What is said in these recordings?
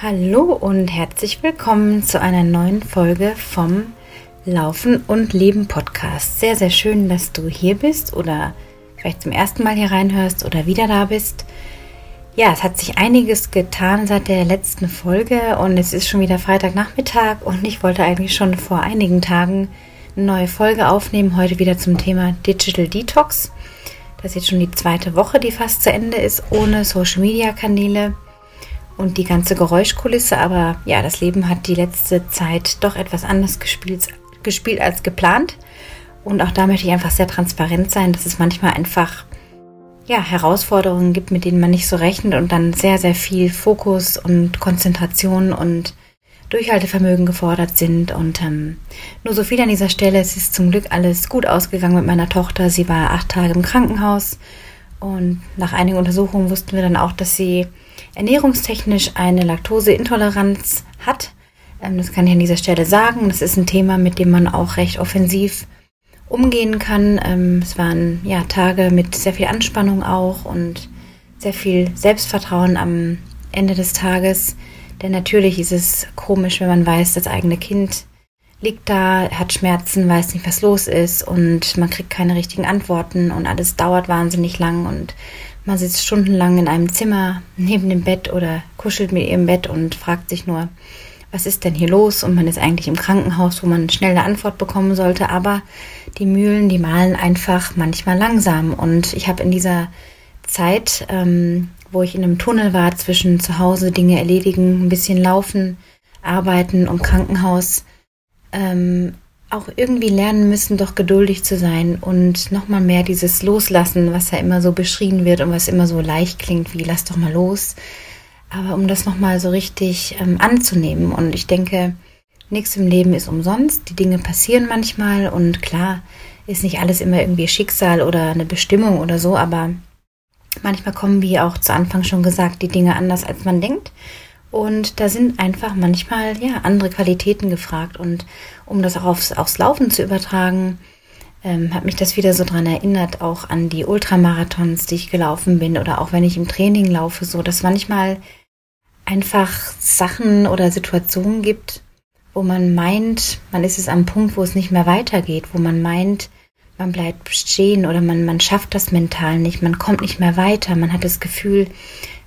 Hallo und herzlich willkommen zu einer neuen Folge vom Laufen und Leben Podcast. Sehr, sehr schön, dass du hier bist oder vielleicht zum ersten Mal hier reinhörst oder wieder da bist. Ja, es hat sich einiges getan seit der letzten Folge und es ist schon wieder Freitagnachmittag und ich wollte eigentlich schon vor einigen Tagen eine neue Folge aufnehmen, heute wieder zum Thema Digital Detox. Das ist jetzt schon die zweite Woche, die fast zu Ende ist, ohne Social Media Kanäle und die ganze Geräuschkulisse. Aber ja, das Leben hat die letzte Zeit doch etwas anders gespielt, gespielt als geplant. Und auch da möchte ich einfach sehr transparent sein, dass es manchmal einfach ja, Herausforderungen gibt, mit denen man nicht so rechnet und dann sehr, sehr viel Fokus und Konzentration und Durchhaltevermögen gefordert sind. Und ähm, nur so viel an dieser Stelle. Es ist zum Glück alles gut ausgegangen mit meiner Tochter. Sie war acht Tage im Krankenhaus und nach einigen Untersuchungen wussten wir dann auch, dass sie ernährungstechnisch eine Laktoseintoleranz hat. Ähm, das kann ich an dieser Stelle sagen. Das ist ein Thema, mit dem man auch recht offensiv umgehen kann. Ähm, es waren ja Tage mit sehr viel Anspannung auch und sehr viel Selbstvertrauen am Ende des Tages. Denn natürlich ist es komisch, wenn man weiß, das eigene Kind liegt da, hat Schmerzen, weiß nicht, was los ist und man kriegt keine richtigen Antworten und alles dauert wahnsinnig lang und man sitzt stundenlang in einem Zimmer neben dem Bett oder kuschelt mit ihrem Bett und fragt sich nur, was ist denn hier los? Und man ist eigentlich im Krankenhaus, wo man schnell eine Antwort bekommen sollte. Aber die Mühlen, die malen einfach manchmal langsam. Und ich habe in dieser Zeit, ähm, wo ich in einem Tunnel war, zwischen zu Hause Dinge erledigen, ein bisschen laufen, arbeiten und Krankenhaus, ähm, auch irgendwie lernen müssen, doch geduldig zu sein und nochmal mehr dieses Loslassen, was ja immer so beschrien wird und was immer so leicht klingt, wie lass doch mal los. Aber um das nochmal so richtig ähm, anzunehmen. Und ich denke, nichts im Leben ist umsonst. Die Dinge passieren manchmal und klar ist nicht alles immer irgendwie Schicksal oder eine Bestimmung oder so, aber manchmal kommen, wie auch zu Anfang schon gesagt, die Dinge anders, als man denkt. Und da sind einfach manchmal ja andere Qualitäten gefragt. Und um das auch aufs, aufs Laufen zu übertragen, ähm, hat mich das wieder so dran erinnert, auch an die Ultramarathons, die ich gelaufen bin oder auch wenn ich im Training laufe, so dass manchmal einfach Sachen oder Situationen gibt, wo man meint, man ist es am Punkt, wo es nicht mehr weitergeht, wo man meint, man bleibt stehen oder man, man schafft das mental nicht, man kommt nicht mehr weiter, man hat das Gefühl,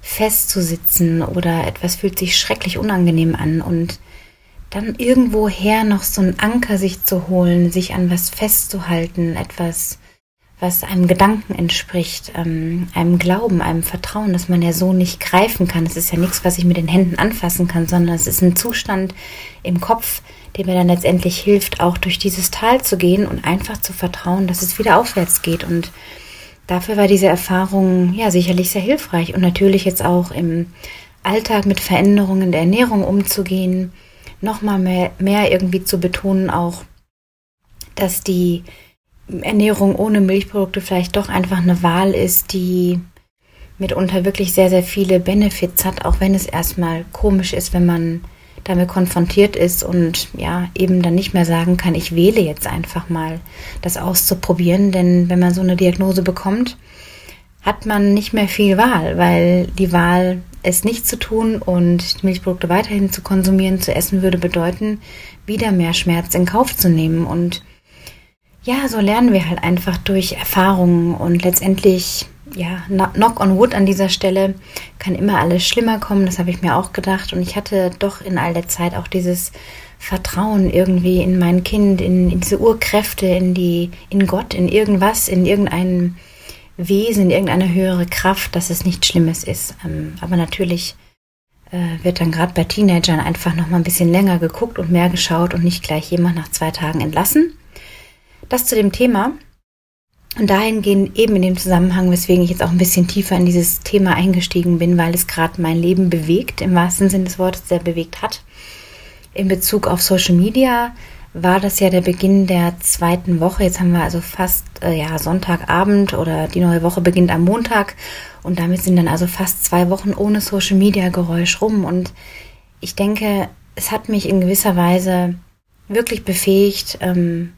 festzusitzen oder etwas fühlt sich schrecklich unangenehm an und dann irgendwoher noch so einen Anker sich zu holen, sich an was festzuhalten, etwas, was einem Gedanken entspricht, ähm, einem Glauben, einem Vertrauen, das man ja so nicht greifen kann. Es ist ja nichts, was ich mit den Händen anfassen kann, sondern es ist ein Zustand im Kopf, der mir dann letztendlich hilft, auch durch dieses Tal zu gehen und einfach zu vertrauen, dass es wieder aufwärts geht und dafür war diese Erfahrung ja sicherlich sehr hilfreich. Und natürlich jetzt auch im Alltag mit Veränderungen der Ernährung umzugehen, nochmal mehr, mehr irgendwie zu betonen auch, dass die Ernährung ohne Milchprodukte vielleicht doch einfach eine Wahl ist, die mitunter wirklich sehr, sehr viele Benefits hat, auch wenn es erstmal komisch ist, wenn man damit konfrontiert ist und ja, eben dann nicht mehr sagen kann, ich wähle jetzt einfach mal das auszuprobieren, denn wenn man so eine Diagnose bekommt, hat man nicht mehr viel Wahl, weil die Wahl, es nicht zu tun und Milchprodukte weiterhin zu konsumieren, zu essen, würde bedeuten, wieder mehr Schmerz in Kauf zu nehmen. Und ja, so lernen wir halt einfach durch Erfahrungen und letztendlich ja, knock on wood an dieser Stelle kann immer alles schlimmer kommen, das habe ich mir auch gedacht. Und ich hatte doch in all der Zeit auch dieses Vertrauen irgendwie in mein Kind, in, in diese Urkräfte, in die, in Gott, in irgendwas, in irgendein Wesen, in irgendeine höhere Kraft, dass es nichts Schlimmes ist. Ähm, aber natürlich äh, wird dann gerade bei Teenagern einfach noch mal ein bisschen länger geguckt und mehr geschaut und nicht gleich jemand nach zwei Tagen entlassen. Das zu dem Thema. Und dahingehend eben in dem Zusammenhang, weswegen ich jetzt auch ein bisschen tiefer in dieses Thema eingestiegen bin, weil es gerade mein Leben bewegt, im wahrsten Sinne des Wortes, sehr bewegt hat. In Bezug auf Social Media war das ja der Beginn der zweiten Woche. Jetzt haben wir also fast äh, ja Sonntagabend oder die neue Woche beginnt am Montag und damit sind dann also fast zwei Wochen ohne Social Media Geräusch rum. Und ich denke, es hat mich in gewisser Weise wirklich befähigt, ähm,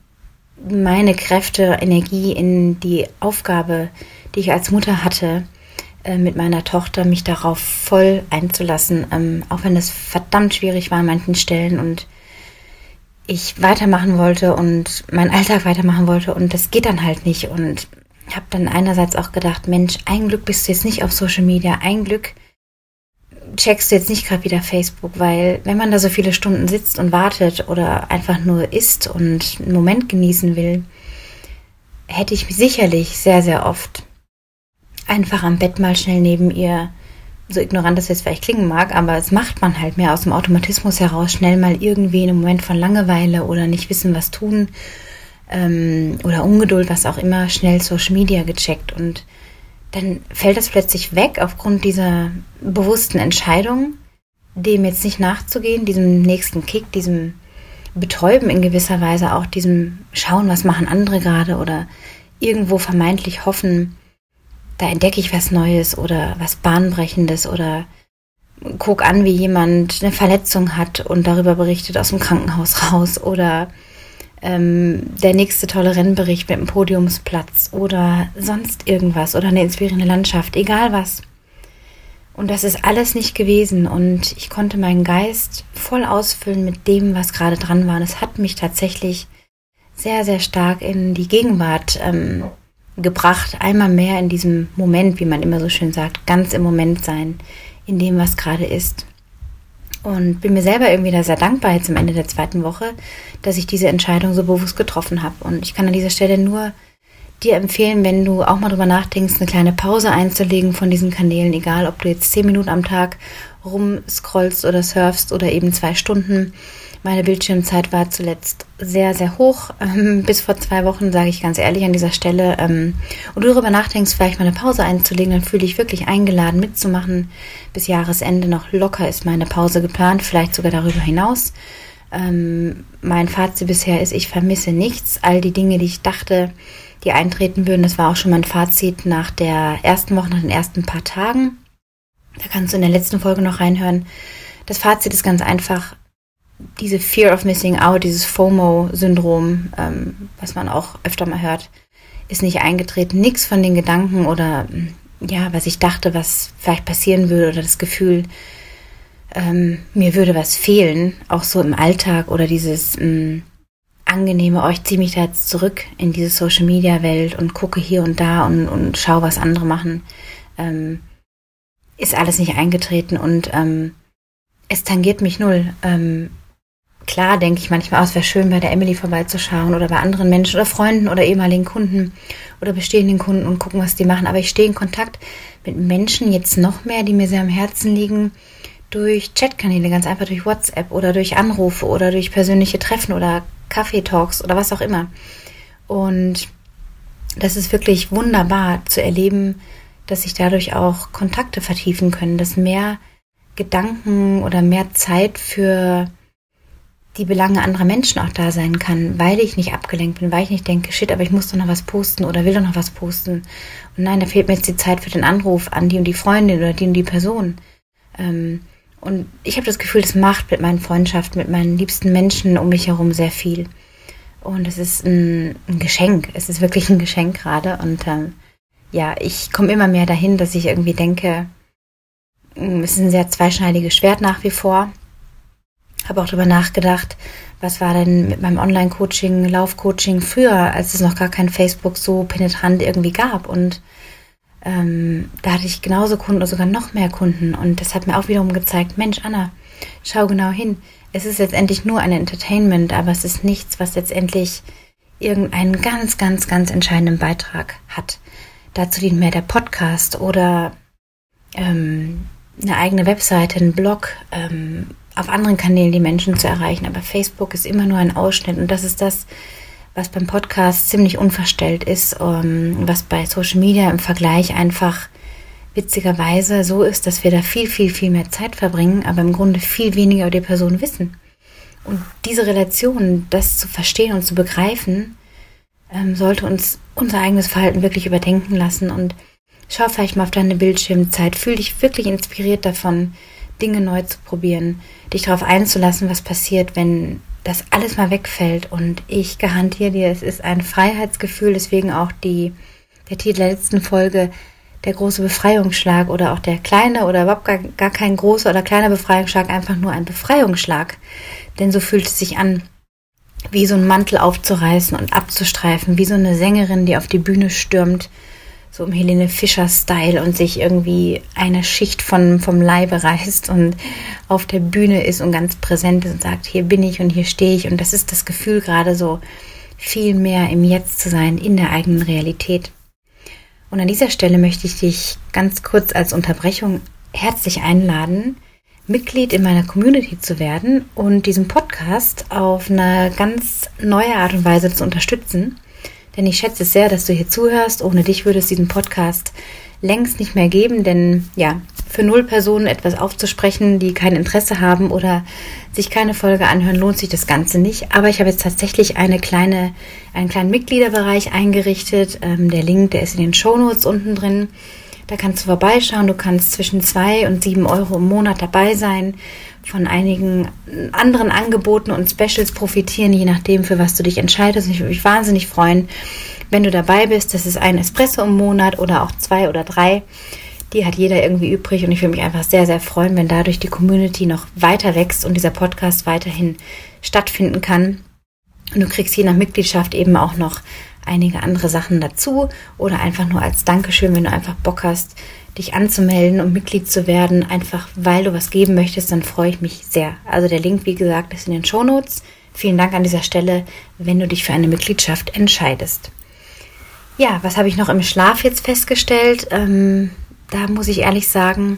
meine Kräfte, Energie in die Aufgabe, die ich als Mutter hatte, äh, mit meiner Tochter, mich darauf voll einzulassen, ähm, auch wenn es verdammt schwierig war an manchen Stellen und ich weitermachen wollte und meinen Alltag weitermachen wollte und das geht dann halt nicht. Und habe dann einerseits auch gedacht, Mensch, ein Glück bist du jetzt nicht auf Social Media, ein Glück checkst du jetzt nicht gerade wieder Facebook, weil wenn man da so viele Stunden sitzt und wartet oder einfach nur isst und einen Moment genießen will, hätte ich sicherlich sehr, sehr oft einfach am Bett mal schnell neben ihr, so ignorant das jetzt vielleicht klingen mag, aber es macht man halt mehr aus dem Automatismus heraus, schnell mal irgendwie in einem Moment von Langeweile oder nicht wissen, was tun ähm, oder Ungeduld, was auch immer, schnell Social Media gecheckt und dann fällt das plötzlich weg aufgrund dieser bewussten Entscheidung, dem jetzt nicht nachzugehen, diesem nächsten Kick, diesem Betäuben in gewisser Weise, auch diesem Schauen, was machen andere gerade oder irgendwo vermeintlich hoffen, da entdecke ich was Neues oder was Bahnbrechendes oder guck an, wie jemand eine Verletzung hat und darüber berichtet aus dem Krankenhaus raus oder ähm, der nächste tolle Rennbericht mit dem Podiumsplatz oder sonst irgendwas oder eine inspirierende Landschaft, egal was. Und das ist alles nicht gewesen und ich konnte meinen Geist voll ausfüllen mit dem, was gerade dran war. Und es hat mich tatsächlich sehr, sehr stark in die Gegenwart ähm, gebracht, einmal mehr in diesem Moment, wie man immer so schön sagt, ganz im Moment sein, in dem, was gerade ist. Und bin mir selber irgendwie da sehr dankbar jetzt am Ende der zweiten Woche, dass ich diese Entscheidung so bewusst getroffen habe. Und ich kann an dieser Stelle nur dir empfehlen, wenn du auch mal drüber nachdenkst, eine kleine Pause einzulegen von diesen Kanälen, egal ob du jetzt zehn Minuten am Tag rumscrollst oder surfst oder eben zwei Stunden, meine Bildschirmzeit war zuletzt sehr, sehr hoch. Ähm, bis vor zwei Wochen, sage ich ganz ehrlich an dieser Stelle. Ähm, und du darüber nachdenkst, vielleicht mal eine Pause einzulegen, dann fühle ich wirklich eingeladen mitzumachen. Bis Jahresende noch locker ist meine Pause geplant, vielleicht sogar darüber hinaus. Ähm, mein Fazit bisher ist, ich vermisse nichts. All die Dinge, die ich dachte, die eintreten würden, das war auch schon mein Fazit nach der ersten Woche, nach den ersten paar Tagen. Da kannst du in der letzten Folge noch reinhören. Das Fazit ist ganz einfach diese Fear of Missing Out, dieses FOMO-Syndrom, ähm, was man auch öfter mal hört, ist nicht eingetreten. Nichts von den Gedanken oder ja, was ich dachte, was vielleicht passieren würde oder das Gefühl, ähm, mir würde was fehlen, auch so im Alltag oder dieses mh, angenehme, oh, ich ziehe mich da jetzt zurück in diese Social Media Welt und gucke hier und da und, und schaue, was andere machen, ähm, ist alles nicht eingetreten und ähm, es tangiert mich null. Klar denke ich manchmal, oh, es wäre schön, bei der Emily vorbeizuschauen oder bei anderen Menschen oder Freunden oder ehemaligen Kunden oder bestehenden Kunden und gucken, was die machen. Aber ich stehe in Kontakt mit Menschen jetzt noch mehr, die mir sehr am Herzen liegen, durch Chatkanäle, ganz einfach durch WhatsApp oder durch Anrufe oder durch persönliche Treffen oder Kaffeetalks oder was auch immer. Und das ist wirklich wunderbar zu erleben, dass sich dadurch auch Kontakte vertiefen können, dass mehr Gedanken oder mehr Zeit für die Belange anderer Menschen auch da sein kann, weil ich nicht abgelenkt bin, weil ich nicht denke, shit, aber ich muss doch noch was posten oder will doch noch was posten. Und nein, da fehlt mir jetzt die Zeit für den Anruf an die und die Freundin oder die und die Person. Ähm, und ich habe das Gefühl, das macht mit meinen Freundschaften, mit meinen liebsten Menschen um mich herum sehr viel. Und es ist ein, ein Geschenk. Es ist wirklich ein Geschenk gerade. Und ähm, ja, ich komme immer mehr dahin, dass ich irgendwie denke, es ist ein sehr zweischneidiges Schwert nach wie vor habe auch darüber nachgedacht, was war denn mit meinem Online-Coaching, Laufcoaching früher, als es noch gar kein Facebook so penetrant irgendwie gab. Und ähm, da hatte ich genauso Kunden oder sogar noch mehr Kunden. Und das hat mir auch wiederum gezeigt, Mensch, Anna, schau genau hin. Es ist letztendlich nur ein Entertainment, aber es ist nichts, was letztendlich irgendeinen ganz, ganz, ganz entscheidenden Beitrag hat. Dazu dient mehr der Podcast oder ähm, eine eigene Webseite, ein Blog, ähm, auf anderen Kanälen die Menschen zu erreichen. Aber Facebook ist immer nur ein Ausschnitt und das ist das, was beim Podcast ziemlich unverstellt ist, um, ähm, was bei Social Media im Vergleich einfach witzigerweise so ist, dass wir da viel, viel, viel mehr Zeit verbringen, aber im Grunde viel weniger über die Person wissen. Und diese Relation, das zu verstehen und zu begreifen, ähm, sollte uns unser eigenes Verhalten wirklich überdenken lassen und schau vielleicht mal auf deine Bildschirmzeit, fühl dich wirklich inspiriert davon, Dinge neu zu probieren, dich darauf einzulassen, was passiert, wenn das alles mal wegfällt. Und ich garantiere dir, es ist ein Freiheitsgefühl, deswegen auch die, der Titel der letzten Folge, der große Befreiungsschlag oder auch der kleine oder überhaupt gar, gar kein großer oder kleiner Befreiungsschlag, einfach nur ein Befreiungsschlag. Denn so fühlt es sich an, wie so ein Mantel aufzureißen und abzustreifen, wie so eine Sängerin, die auf die Bühne stürmt, so im Helene Fischer-Style und sich irgendwie eine Schicht von, vom Leibe reißt und auf der Bühne ist und ganz präsent ist und sagt, hier bin ich und hier stehe ich. Und das ist das Gefühl gerade so viel mehr im Jetzt zu sein, in der eigenen Realität. Und an dieser Stelle möchte ich dich ganz kurz als Unterbrechung herzlich einladen, Mitglied in meiner Community zu werden und diesen Podcast auf eine ganz neue Art und Weise zu unterstützen. Denn ich schätze sehr, dass du hier zuhörst. Ohne dich würde es diesen Podcast längst nicht mehr geben, denn ja, für null Personen etwas aufzusprechen, die kein Interesse haben oder sich keine Folge anhören, lohnt sich das Ganze nicht. Aber ich habe jetzt tatsächlich eine kleine, einen kleinen Mitgliederbereich eingerichtet. Ähm, der Link, der ist in den Show Notes unten drin. Da kannst du vorbeischauen. Du kannst zwischen zwei und sieben Euro im Monat dabei sein von einigen anderen Angeboten und Specials profitieren, je nachdem, für was du dich entscheidest. Ich würde mich wahnsinnig freuen, wenn du dabei bist. Das ist ein Espresso im Monat oder auch zwei oder drei. Die hat jeder irgendwie übrig und ich würde mich einfach sehr, sehr freuen, wenn dadurch die Community noch weiter wächst und dieser Podcast weiterhin stattfinden kann. Und du kriegst je nach Mitgliedschaft eben auch noch einige andere Sachen dazu oder einfach nur als Dankeschön, wenn du einfach Bock hast, dich anzumelden und Mitglied zu werden, einfach weil du was geben möchtest, dann freue ich mich sehr. Also der Link, wie gesagt, ist in den Show Notes. Vielen Dank an dieser Stelle, wenn du dich für eine Mitgliedschaft entscheidest. Ja, was habe ich noch im Schlaf jetzt festgestellt? Ähm, da muss ich ehrlich sagen,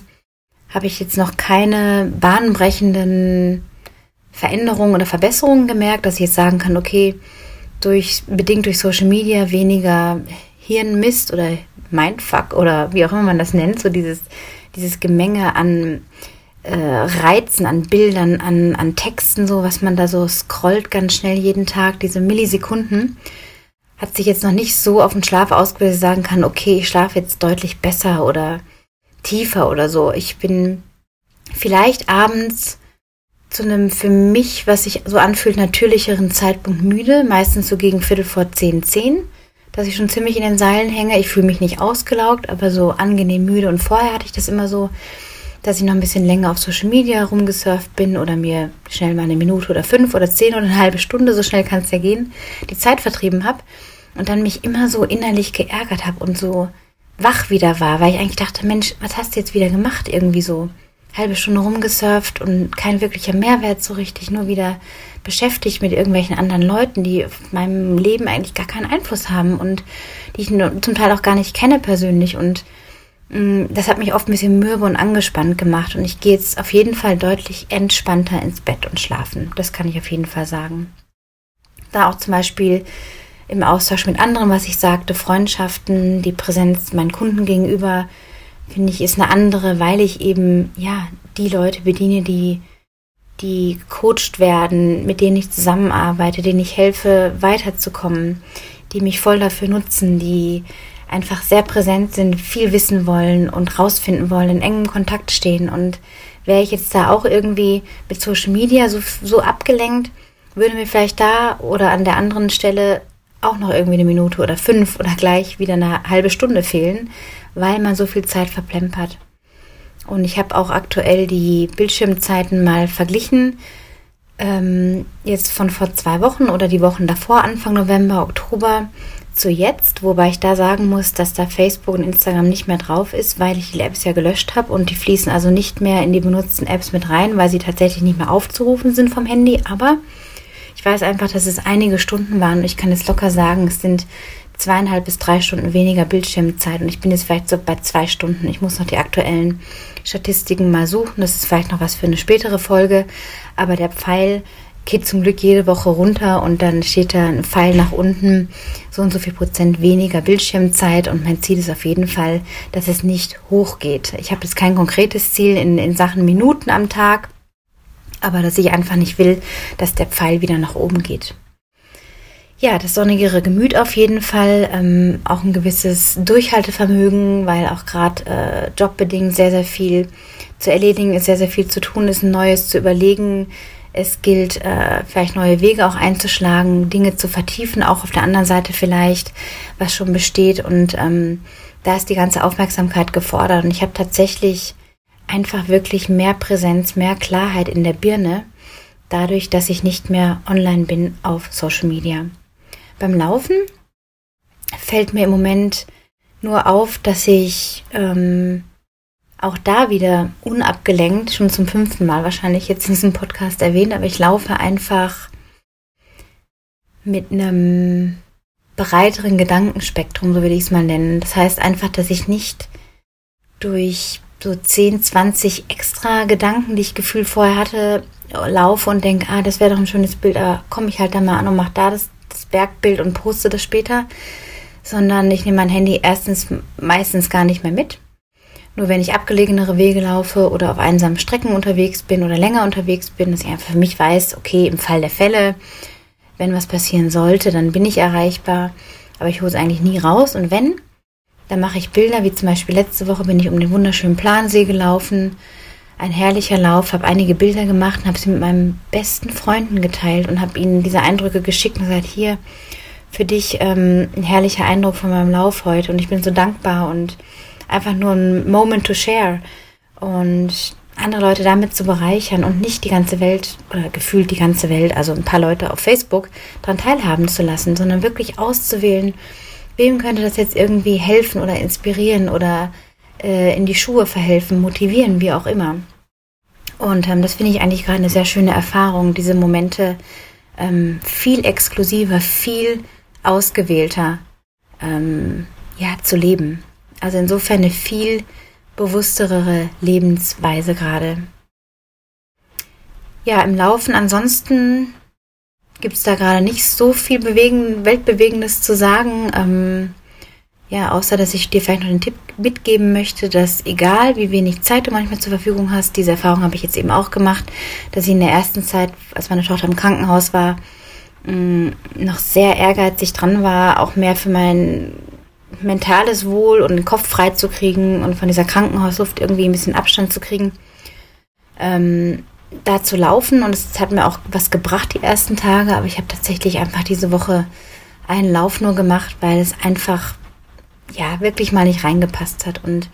habe ich jetzt noch keine bahnbrechenden Veränderungen oder Verbesserungen gemerkt, dass ich jetzt sagen kann, okay, durch, bedingt durch Social Media weniger Hirnmist oder Mindfuck oder wie auch immer man das nennt, so dieses, dieses Gemenge an äh, Reizen, an Bildern, an, an Texten, so was man da so scrollt ganz schnell jeden Tag, diese Millisekunden, hat sich jetzt noch nicht so auf den Schlaf ausgewählt, dass ich sagen kann, okay, ich schlafe jetzt deutlich besser oder tiefer oder so. Ich bin vielleicht abends zu einem für mich, was sich so anfühlt, natürlicheren Zeitpunkt müde, meistens so gegen Viertel vor zehn, zehn dass ich schon ziemlich in den Seilen hänge. Ich fühle mich nicht ausgelaugt, aber so angenehm müde. Und vorher hatte ich das immer so, dass ich noch ein bisschen länger auf Social Media rumgesurft bin oder mir schnell mal eine Minute oder fünf oder zehn oder eine halbe Stunde, so schnell kann es ja gehen, die Zeit vertrieben habe und dann mich immer so innerlich geärgert habe und so wach wieder war, weil ich eigentlich dachte, Mensch, was hast du jetzt wieder gemacht? Irgendwie so halbe Stunde rumgesurft und kein wirklicher Mehrwert so richtig, nur wieder beschäftigt mit irgendwelchen anderen Leuten, die auf meinem Leben eigentlich gar keinen Einfluss haben und die ich zum Teil auch gar nicht kenne persönlich und mh, mm, das hat mich oft ein bisschen mürbe und angespannt gemacht und ich gehe jetzt auf jeden Fall deutlich entspannter ins Bett und schlafen. Das kann ich auf jeden Fall sagen. Da auch zum Beispiel im Austausch mit anderen, was ich sagte, Freundschaften, die Präsenz meinen Kunden gegenüber, finde ich, ist eine andere, weil ich eben, ja, die Leute bediene, die, die gecoacht werden, mit denen ich zusammenarbeite, denen ich helfe, weiterzukommen, die mich voll dafür nutzen, die einfach sehr präsent sind, viel wissen wollen und rausfinden wollen, in engem Kontakt stehen. Und wäre ich jetzt da auch irgendwie mit Social Media so, so abgelenkt, würde mir vielleicht da oder an der anderen Stelle auch noch irgendwie eine Minute oder fünf oder gleich wieder eine halbe Stunde fehlen, weil man so viel Zeit verplempert. Und ich habe auch aktuell die Bildschirmzeiten mal verglichen. Ähm, jetzt von vor zwei Wochen oder die Wochen davor, Anfang November, Oktober zu jetzt, wobei ich da sagen muss, dass da Facebook und Instagram nicht mehr drauf ist, weil ich die Apps ja gelöscht habe und die fließen also nicht mehr in die benutzten Apps mit rein, weil sie tatsächlich nicht mehr aufzurufen sind vom Handy. Aber ich weiß einfach, dass es einige Stunden waren und ich kann es locker sagen, es sind zweieinhalb bis drei Stunden weniger Bildschirmzeit und ich bin jetzt vielleicht so bei zwei Stunden. Ich muss noch die aktuellen Statistiken mal suchen. Das ist vielleicht noch was für eine spätere Folge. Aber der Pfeil geht zum Glück jede Woche runter und dann steht da ein Pfeil nach unten, so und so viel Prozent weniger Bildschirmzeit und mein Ziel ist auf jeden Fall, dass es nicht hochgeht. Ich habe jetzt kein konkretes Ziel in, in Sachen Minuten am Tag, aber dass ich einfach nicht will, dass der Pfeil wieder nach oben geht. Ja, das sonnigere Gemüt auf jeden Fall, ähm, auch ein gewisses Durchhaltevermögen, weil auch gerade äh, jobbedingt sehr, sehr viel zu erledigen ist, sehr, sehr viel zu tun ist, Neues zu überlegen, Es gilt, äh, vielleicht neue Wege auch einzuschlagen, Dinge zu vertiefen, auch auf der anderen Seite vielleicht, was schon besteht. Und ähm, da ist die ganze Aufmerksamkeit gefordert. Und ich habe tatsächlich einfach wirklich mehr Präsenz, mehr Klarheit in der Birne, dadurch, dass ich nicht mehr online bin auf Social Media. Beim Laufen fällt mir im Moment nur auf, dass ich ähm, auch da wieder unabgelenkt, schon zum fünften Mal wahrscheinlich jetzt in diesem Podcast erwähnt, aber ich laufe einfach mit einem breiteren Gedankenspektrum, so würde ich es mal nennen. Das heißt einfach, dass ich nicht durch so 10, 20 extra Gedanken, die ich gefühlt vorher hatte, laufe und denke, ah, das wäre doch ein schönes Bild, aber komme ich halt da mal an und mache da das, das Bergbild und poste das später, sondern ich nehme mein Handy erstens meistens gar nicht mehr mit. Nur wenn ich abgelegenere Wege laufe oder auf einsamen Strecken unterwegs bin oder länger unterwegs bin, dass ich einfach für mich weiß, okay, im Fall der Fälle, wenn was passieren sollte, dann bin ich erreichbar, aber ich hole es eigentlich nie raus und wenn, dann mache ich Bilder, wie zum Beispiel letzte Woche bin ich um den wunderschönen Plansee gelaufen. Ein herrlicher Lauf, habe einige Bilder gemacht und habe sie mit meinen besten Freunden geteilt und habe ihnen diese Eindrücke geschickt und gesagt, hier, für dich ähm, ein herrlicher Eindruck von meinem Lauf heute und ich bin so dankbar und einfach nur ein Moment to share und andere Leute damit zu bereichern und nicht die ganze Welt oder gefühlt die ganze Welt, also ein paar Leute auf Facebook daran teilhaben zu lassen, sondern wirklich auszuwählen, wem könnte das jetzt irgendwie helfen oder inspirieren oder äh, in die Schuhe verhelfen, motivieren, wie auch immer. Und ähm, das finde ich eigentlich gerade eine sehr schöne Erfahrung, diese Momente ähm, viel exklusiver, viel ausgewählter ähm, ja, zu leben. Also insofern eine viel bewusstere Lebensweise gerade. Ja, im Laufen ansonsten gibt es da gerade nicht so viel Bewegen, Weltbewegendes zu sagen. Ähm, ja, außer dass ich dir vielleicht noch den Tipp mitgeben möchte, dass egal wie wenig Zeit du manchmal zur Verfügung hast, diese Erfahrung habe ich jetzt eben auch gemacht, dass ich in der ersten Zeit, als meine Tochter im Krankenhaus war, mm, noch sehr ehrgeizig dran war, auch mehr für mein mentales Wohl und den Kopf frei zu kriegen und von dieser Krankenhausluft irgendwie ein bisschen Abstand zu kriegen. Ähm, da zu laufen und es hat mir auch was gebracht die ersten Tage, aber ich habe tatsächlich einfach diese Woche einen Lauf nur gemacht, weil es einfach ja wirklich mal nicht reingepasst hat. Und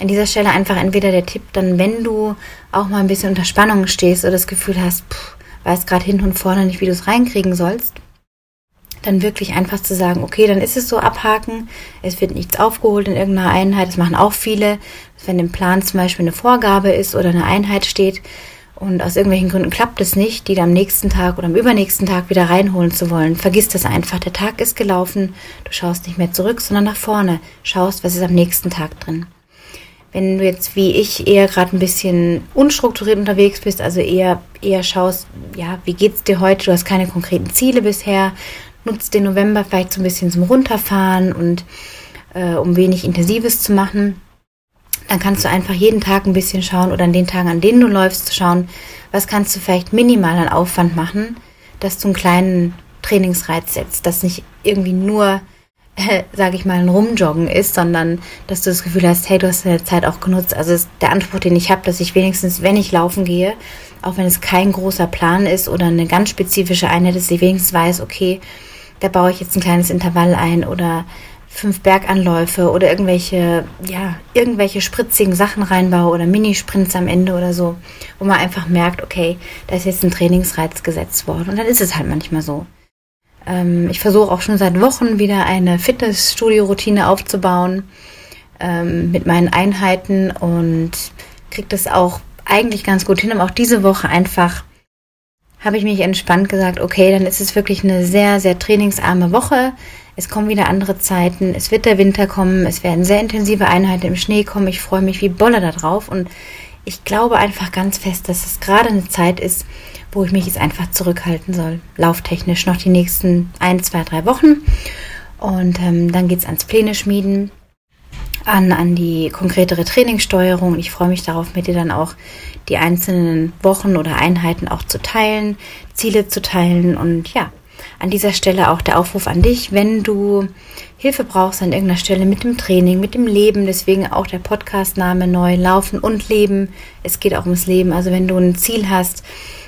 an dieser Stelle einfach entweder der Tipp, dann wenn du auch mal ein bisschen unter Spannung stehst oder das Gefühl hast, pff, weißt gerade hinten und vorne nicht, wie du es reinkriegen sollst, dann wirklich einfach zu sagen, okay, dann ist es so abhaken, es wird nichts aufgeholt in irgendeiner Einheit, das machen auch viele, wenn im Plan zum Beispiel eine Vorgabe ist oder eine Einheit steht, und aus irgendwelchen Gründen klappt es nicht, die am nächsten Tag oder am übernächsten Tag wieder reinholen zu wollen. Vergiss das einfach. Der Tag ist gelaufen. Du schaust nicht mehr zurück, sondern nach vorne. Schaust, was ist am nächsten Tag drin. Wenn du jetzt wie ich eher gerade ein bisschen unstrukturiert unterwegs bist, also eher, eher schaust, ja, wie geht's dir heute? Du hast keine konkreten Ziele bisher. Nutzt den November vielleicht so ein bisschen zum Runterfahren und äh, um wenig Intensives zu machen dann kannst du einfach jeden Tag ein bisschen schauen oder an den Tagen, an denen du läufst, zu schauen, was kannst du vielleicht minimal an Aufwand machen, dass du einen kleinen Trainingsreiz setzt, dass nicht irgendwie nur, äh, sage ich mal, ein Rumjoggen ist, sondern dass du das Gefühl hast, hey, du hast deine Zeit auch genutzt. Also ist der Anspruch, den ich habe, dass ich wenigstens, wenn ich laufen gehe, auch wenn es kein großer Plan ist oder eine ganz spezifische Einheit dass ich wenigstens weiß, okay, da baue ich jetzt ein kleines Intervall ein oder fünf Berganläufe oder irgendwelche, ja, irgendwelche spritzigen Sachen reinbaue oder Minisprints am Ende oder so, wo man einfach merkt, okay, da ist jetzt ein Trainingsreiz gesetzt worden. Und dann ist es halt manchmal so. Ähm, ich versuche auch schon seit Wochen wieder eine Fitnessstudio-Routine aufzubauen ähm, mit meinen Einheiten und kriege das auch eigentlich ganz gut hin, aber auch diese Woche einfach habe ich mich entspannt gesagt, okay, dann ist es wirklich eine sehr, sehr trainingsarme Woche. Es kommen wieder andere Zeiten, es wird der Winter kommen, es werden sehr intensive Einheiten im Schnee kommen. Ich freue mich wie Bolle darauf und ich glaube einfach ganz fest, dass es gerade eine Zeit ist, wo ich mich jetzt einfach zurückhalten soll. Lauftechnisch noch die nächsten ein, zwei, drei Wochen. Und ähm, dann geht's ans Pläne schmieden an, an die konkretere Trainingssteuerung. Ich freue mich darauf, mit dir dann auch die einzelnen Wochen oder Einheiten auch zu teilen, Ziele zu teilen und ja, an dieser Stelle auch der Aufruf an dich, wenn du Hilfe brauchst an irgendeiner Stelle mit dem Training, mit dem Leben, deswegen auch der Podcastname neu Laufen und Leben. Es geht auch ums Leben. Also wenn du ein Ziel hast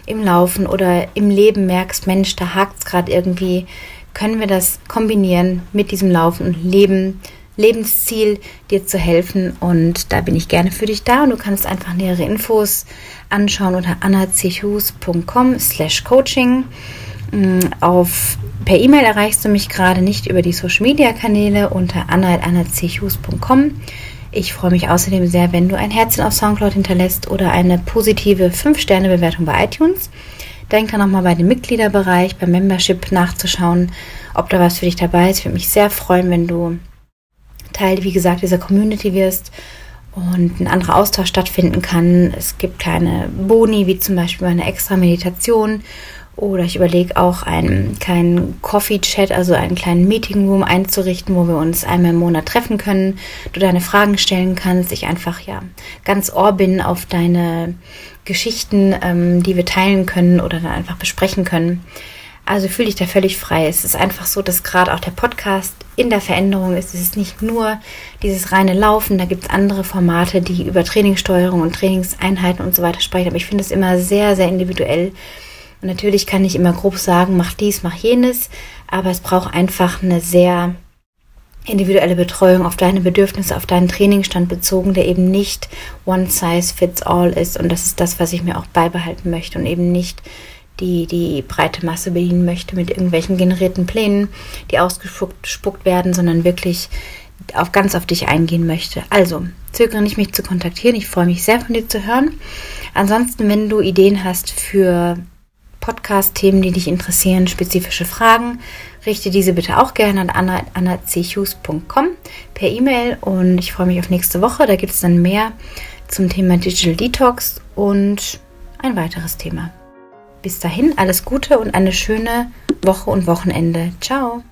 im Laufen oder im Leben merkst, Mensch, da hakt es gerade irgendwie, können wir das kombinieren mit diesem Laufen und Leben. Lebensziel, dir zu helfen. Und da bin ich gerne für dich da. Und du kannst einfach nähere Infos anschauen unter annachus.com slash coaching. Mm, auf, per E-Mail erreichst du mich gerade nicht über die Social Media Kanäle unter anna.annachus.com. Ich freue mich außerdem sehr, wenn du ein Herzchen auf Soundcloud hinterlässt oder eine positive 5-Sterne-Bewertung bei iTunes. Denk dann nochmal bei dem Mitgliederbereich, beim Membership nachzuschauen, ob da was für dich dabei ist. Ich würde mich sehr freuen, wenn du Teil, wie gesagt, dieser Community wirst und ein anderer Austausch stattfinden kann. Es gibt kleine Boni, wie zum Beispiel eine extra Meditation oder ich überlege auch einen kleinen Coffee-Chat, also einen kleinen Meeting-Room einzurichten, wo wir uns einmal im Monat treffen können, du deine Fragen stellen kannst, ich einfach ja ganz ohr bin auf deine Geschichten, ähm, die wir teilen können oder dann einfach besprechen können. Also fühle dich da völlig frei. Es ist einfach so, dass gerade auch der Podcast in der Veränderung ist. Es ist nicht nur dieses reine Laufen, da gibt es andere Formate, die über Trainingssteuerung und Trainingseinheiten und so weiter sprechen. Aber ich finde es immer sehr, sehr individuell und natürlich kann ich immer grob sagen, mach dies, mach jenes, aber es braucht einfach eine sehr individuelle Betreuung auf deine Bedürfnisse, auf deinen Trainingsstand bezogen, der eben nicht one size fits all ist. Und das ist das, was ich mir auch beibehalten möchte und eben nicht die, die breite Masse bedienen möchte mit irgendwelchen generierten Plänen, die ausgespuckt werden, sondern wirklich auf ganz auf dich eingehen möchte. Also, zögere nicht, mich zu kontaktieren. Ich freue mich sehr von dir zu hören. Ansonsten, wenn du Ideen hast für Podcast-Themen, die dich interessieren, spezifische Fragen, richte diese bitte auch gerne an anna.anna.chus.com per E-Mail und ich freue mich auf nächste Woche. Da gibt es dann mehr zum Thema Digital Detox und ein weiteres Thema. Bis dahin alles Gute und eine schöne Woche und Wochenende. Ciao!